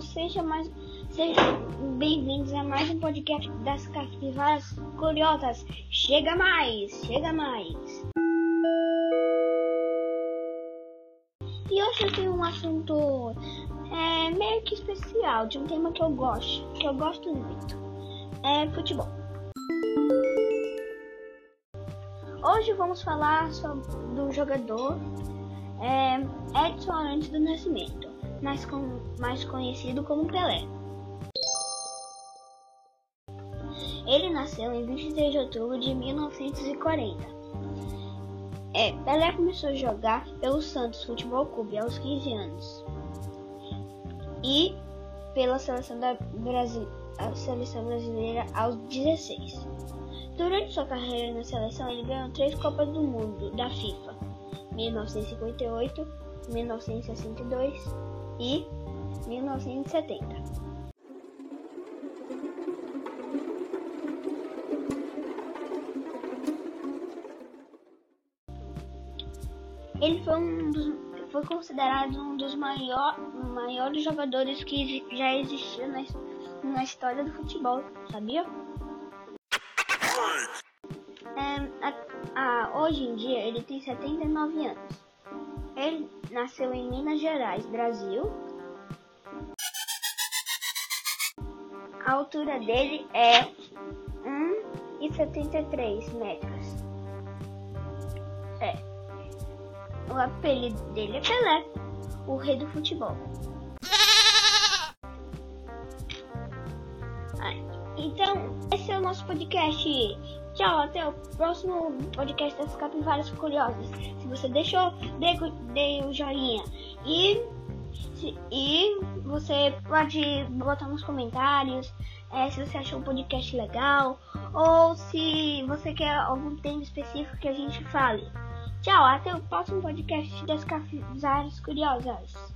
seja mais, sejam bem-vindos a mais um podcast das capivaras curiosas. Chega mais, chega mais. E hoje eu tenho um assunto é, meio que especial, de um tema que eu gosto, que eu gosto muito. É futebol. Hoje vamos falar sobre do jogador é, Edson Arantes do Nascimento, mais, com, mais conhecido como Pelé. Ele nasceu em 23 de outubro de 1940. É, Pelé começou a jogar pelo Santos Futebol Clube aos 15 anos e pela seleção, da Brasil, seleção brasileira aos 16. Durante sua carreira na seleção, ele ganhou três Copas do Mundo da FIFA: 1958, 1962 e 1970. Ele foi, um dos, foi considerado um dos maior, maiores jogadores que já existiu na, na história do futebol, sabia? É, a, a, hoje em dia ele tem 79 anos. Ele nasceu em Minas Gerais, Brasil. A altura dele é 1,73 metros. É. O apelido dele é Pelé, o rei do futebol. Então, esse é o nosso podcast. Tchau, até o próximo podcast das Capivaras Curiosas. Se você deixou, dê, dê o joinha. E, se, e você pode botar nos comentários é, se você achou o podcast legal ou se você quer algum tema específico que a gente fale. Tchau, até o próximo podcast das Capivaras Curiosas.